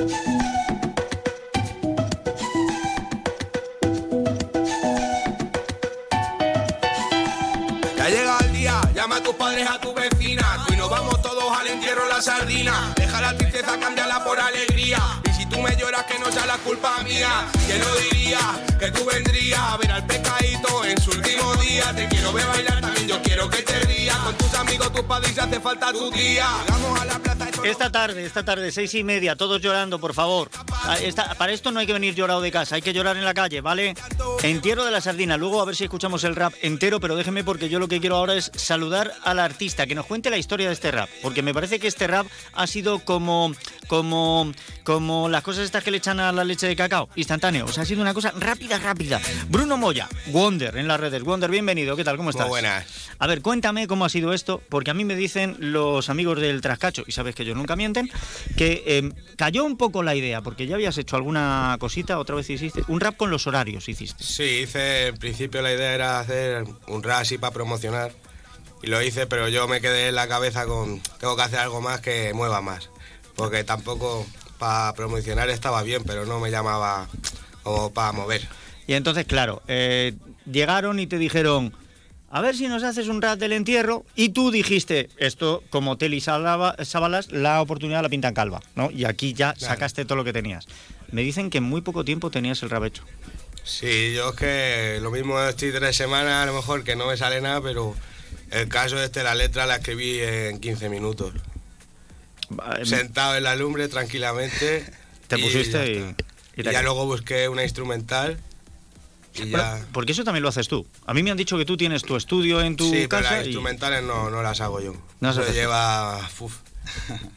Ya llega el día, llama a tus padres, a tu vecina. Tú y nos vamos todos al entierro la sardina. Deja la tristeza, cámbiala por alegría. Que no sea la culpa mía. Que no diría que tú vendrías a ver al pescadito en su último día. Te quiero ver bailar, también yo quiero que te rías. Con tus amigos, tus padres, hace falta tu tía. Vamos a la no- Esta tarde, esta tarde, seis y media, todos llorando, por favor. Ah, esta- para esto no hay que venir llorado de casa, hay que llorar en la calle, ¿vale? Entierro de la sardina. Luego a ver si escuchamos el rap entero, pero déjeme porque yo lo que quiero ahora es saludar al artista, que nos cuente la historia de este rap. Porque me parece que este rap ha sido como, como, como las cosas estas que le echan a la leche de cacao, instantáneo. O sea, ha sido una cosa rápida, rápida. Bruno Moya, Wonder en las redes. Wonder, bienvenido, ¿qué tal? ¿Cómo estás? Muy buenas. A ver, cuéntame cómo ha sido esto, porque a mí me dicen los amigos del Trascacho, y sabes que ellos nunca mienten, que eh, cayó un poco la idea, porque ya habías hecho alguna cosita, otra vez hiciste, un rap con los horarios hiciste. Sí, hice, en principio la idea era hacer un rap así para promocionar. Y lo hice, pero yo me quedé en la cabeza con, tengo que hacer algo más que mueva más. Porque tampoco para promocionar estaba bien, pero no me llamaba como para mover. Y entonces, claro, eh, llegaron y te dijeron, a ver si nos haces un rap del entierro, y tú dijiste, esto como Teli Sábalas, la oportunidad la pintan calva, ¿no? Y aquí ya Claro. sacaste todo lo que tenías. Me dicen que en muy poco tiempo tenías el rap hecho. Sí, yo es que lo mismo estoy tres semanas, a lo mejor que no me sale nada, pero el caso este, la letra la escribí en 15 minutos. Em, Sentado en la lumbre tranquilamente. Te pusiste ya y- está. y Y, ya luego busqué una instrumental y Bueno, ya... porque eso también lo haces tú. A mí me han dicho que tú tienes tu estudio en tu sí, pero casa las y instrumentales no, no las hago yo. No eso lleva... uf,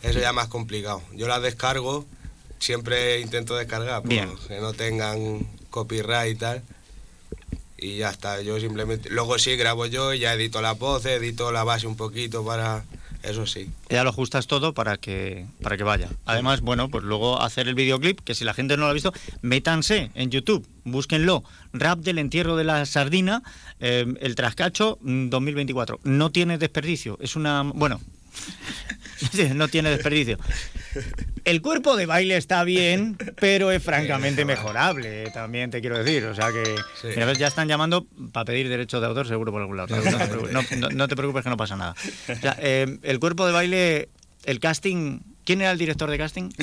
eso ya más complicado. Yo las descargo, siempre intento descargar, pues, Bien. que no tengan copyright y tal. Y ya está, yo simplemente... Luego sí, grabo yo y ya edito las voces, edito la base un poquito para... Eso sí. ya lo ajustas todo para que para que vaya. Además, bueno, pues luego hacer el videoclip, que si la gente no lo ha visto, métanse en YouTube, búsquenlo. Rap del entierro de la sardina, eh, el trascacho mm, 2024. No tiene desperdicio. Es una bueno. no tiene desperdicio. El cuerpo de baile está bien, pero es francamente mejorable, también te quiero decir. O sea que Sí. mira, ves, ya están llamando para pedir derecho de autor seguro por algún lado. No, te preocupes, no- no- no te preocupes que no pasa nada. O sea, eh, el cuerpo de baile, el casting, ¿quién era el director de casting?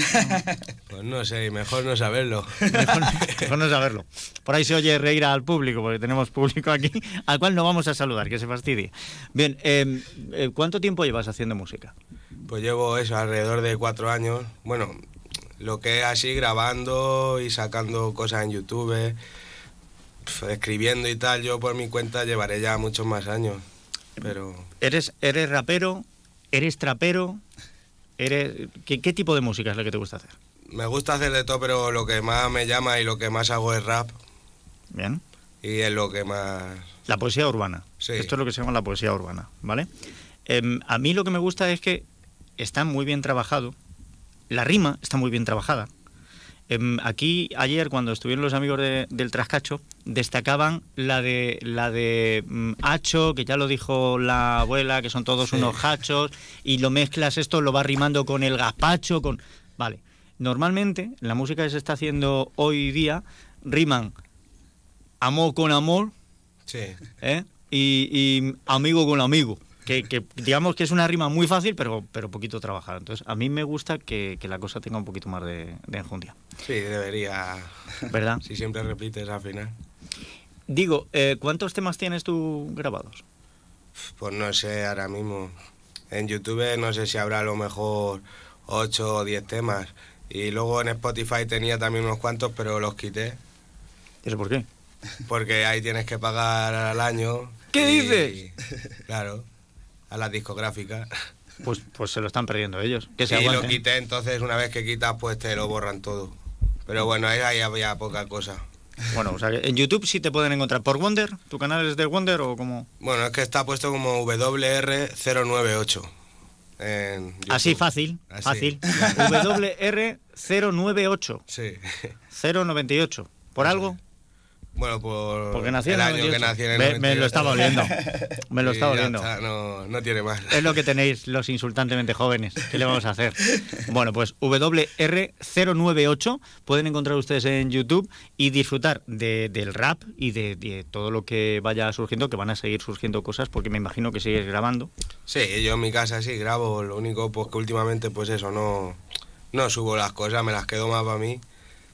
Pues no sé, mejor no saberlo. Mejor, mejor no saberlo. Por ahí se oye reír al público, porque tenemos público aquí, al cual no vamos a saludar, que se fastidie. Bien, eh, eh, ¿cuánto tiempo llevas haciendo música? Pues llevo eso, alrededor de cuatro años. Bueno, lo que es así, grabando y sacando cosas en YouTube, escribiendo y tal, yo por mi cuenta llevaré ya muchos más años. Pero ¿Eres, eres rapero? ¿Eres trapero? ¿Eres, ¿qué, qué tipo de música es la que te gusta hacer? me gusta hacer de todo, pero lo que más me llama y lo que más hago es rap. Bien. Y es lo que más... La poesía urbana. Sí. Esto es lo que se llama la poesía urbana, ¿vale? Em, a mí lo que me gusta es que está muy bien trabajado. La rima está muy bien trabajada. Em, aquí ayer cuando estuvieron los amigos de- del Trascacho destacaban la de la de mm, hacho que ya lo dijo la abuela que son todos Sí. unos hachos y lo mezclas esto lo vas rimando con el gazpacho con vale normalmente la música que se está haciendo hoy día riman amor con amor Sí. ¿eh? y, y amigo con amigo. Que, que digamos que es una rima muy fácil, pero, pero poquito trabajada. Entonces, a mí me gusta que, que la cosa tenga un poquito más de, de enjundia. Sí, debería... ¿Verdad? Si siempre repites al final. Digo, eh, ¿cuántos temas tienes tú grabados? Pues no sé, ahora mismo. En YouTube no sé si habrá a lo mejor 8 o 10 temas. Y luego en Spotify tenía también unos cuantos, pero los quité. ¿Eso por qué? Porque ahí tienes que pagar al año. ¿Qué y- dices? Claro, a las discográficas. Pues, pues se lo están perdiendo ellos. Que se lo quité, entonces una vez que quitas, pues te lo borran todo. Pero bueno, ahí, había poca cosa. Bueno, o sea, en YouTube sí te pueden encontrar por Wonder. ¿Tu canal es de Wonder o como...? Bueno, es que está puesto como WR098. En YouTube. Así fácil, Así, fácil. claro. WR098, Sí. 098. ¿Por algo? Bueno, por Porque nací el en año que 98. nací en el me, me lo 98. estaba oliendo. Me lo estaba oliendo. está, no, no tiene más. Es lo que tenéis los insultantemente jóvenes. ¿Qué le vamos a hacer? Bueno, pues WR098 pueden encontrar ustedes en YouTube y disfrutar de- del rap y de, de todo lo que vaya surgiendo, que van a seguir surgiendo cosas, porque me imagino que sigues grabando. Sí, yo en mi casa sí grabo, lo único pues que últimamente pues eso, no, no subo las cosas, me las quedo más para mí,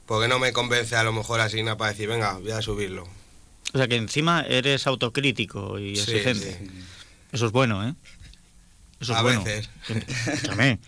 porque no me convence a lo mejor así nada para decir, venga, voy a subirlo. O sea que encima eres autocrítico y Sí, exigente. sí. Eso es bueno, ¿eh? Eso es A bueno. veces. Escúchame.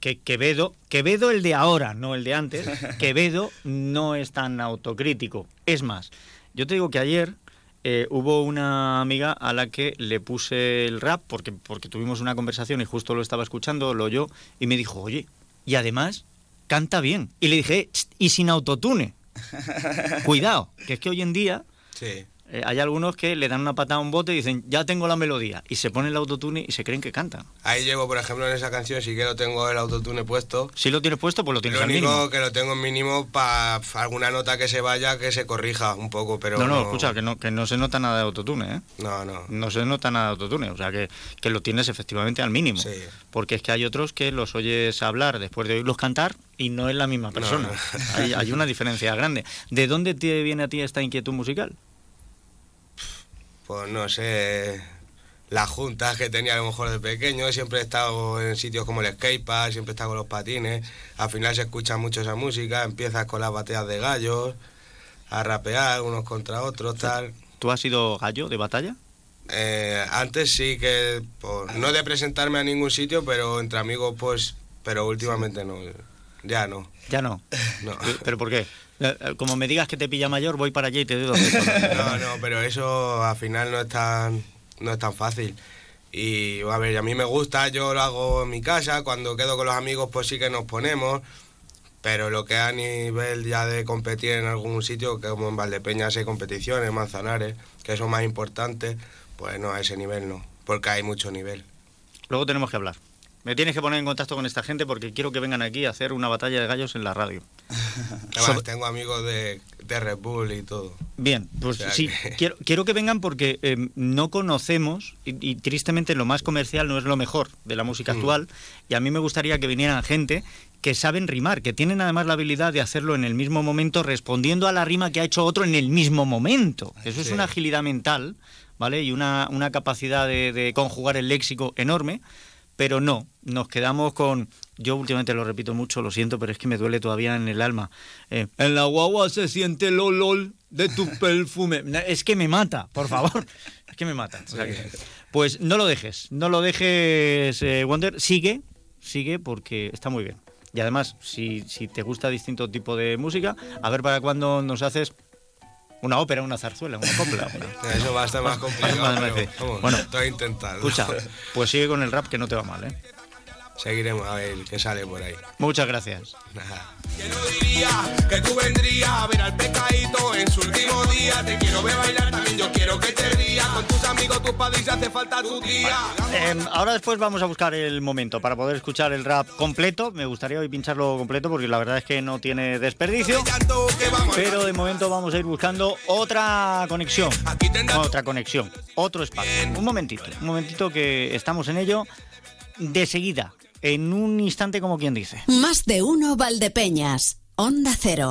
Que Quevedo, Quevedo el de ahora, no el de antes, Quevedo no es tan autocrítico. Es más, yo te digo que ayer eh, hubo una amiga a la que le puse el rap porque, porque tuvimos una conversación y justo lo estaba escuchando, lo oyó, y me dijo, oye, y además canta bien. Y le dije, "Ch, y sin autotune. Cuidado, que es que hoy en día Sí. Eh, hay algunos que le dan una patada a un bote y dicen, ya tengo la melodía, y se ponen el autotune y se creen que cantan. Ahí llevo, por ejemplo, en esa canción sí que lo tengo el autotune puesto. Si lo tienes puesto, pues lo tienes Lo al único mínimo. que lo tengo en mínimo para alguna nota que se vaya, que se corrija un poco, pero No, no, escucha, que no, que no se nota nada de autotune, ¿eh? No, no. No se nota nada de autotune, o sea que, que lo tienes efectivamente al mínimo. Sí. Porque es que hay otros que los oyes hablar después de oírlos cantar y no es la misma persona. no. Hay, hay una diferencia grande. ¿De dónde te viene a ti esta inquietud musical? Pues no sé, las juntas que tenía a lo mejor de pequeño, siempre he estado en sitios como el skatepark, siempre he estado con los patines, al final se escucha mucho esa música, empiezas con las bateas de gallos, a rapear unos contra otros, tal. ¿Tú has sido gallo de batalla? Eh, antes sí que, pues, no de presentarme a ningún sitio, pero entre amigos pues, pero últimamente no, ya no. Ya no. No. ¿Pero por qué? Eh, eh, Como me digas que te pilla mayor, voy para allá y te doy dos. No, no, pero eso al final no es tan, no es tan fácil. Y a ver, a mí me gusta, yo lo hago en mi casa, cuando quedo con los amigos pues sí que nos ponemos, pero lo que a nivel ya de competir en algún sitio, que como en Valdepeñas hay competiciones, Manzanares, que son más importantes, pues no, a ese nivel no, porque hay mucho nivel. Luego tenemos que hablar. Me tienes que poner en contacto con esta gente porque quiero que vengan aquí a hacer una batalla de gallos en la radio. Además, Sobre- tengo amigos de, de Red Bull y todo. Bien, pues O sea sí, que- quiero, quiero que vengan porque eh, no conocemos y, y tristemente lo más comercial no es lo mejor de la música Mm. actual y a mí me gustaría que vinieran gente que saben rimar, que tienen además la habilidad de hacerlo en el mismo momento respondiendo a la rima que ha hecho otro en el mismo momento. Eso es Sí. una agilidad mental, ¿vale? Y una, una capacidad de, de conjugar el léxico enorme, pero no, nos quedamos con... Yo últimamente lo repito mucho, lo siento, pero es que me duele todavía en el alma. Eh, en la guagua se siente el olor de tu perfume. Es que me mata, por favor. Es que me mata. O sea que- pues no lo dejes, no lo dejes, eh, Wonder. Sigue, sigue porque está muy bien. Y además, si, si te gusta distinto tipo de música, a ver para cuándo nos haces una ópera, una zarzuela, una copla. una- Eso va a estar más complicado, Más- pero, vamos, Bueno. estoy intentando. Escucha, pues sigue con el rap que no te va mal, ¿eh? Seguiremos a ver qué sale por ahí. Muchas gracias. Nada. Que no diría que tú vendrías a ver al pecadito en su último día. Te quiero ver bailar, también yo quiero que te rías. Con tus amigos, tus padres, si hace falta tu tía. Eh, ahora después vamos a buscar el momento para poder escuchar el rap completo. Me gustaría hoy pincharlo completo porque la verdad es que no tiene desperdicio. Pero de momento vamos a ir buscando otra conexión. Otra conexión. Otro espacio. Un momentito. Un momentito que estamos en ello. De seguida. En un instante como quien dice. Más de uno Valdepeñas. Onda Cero.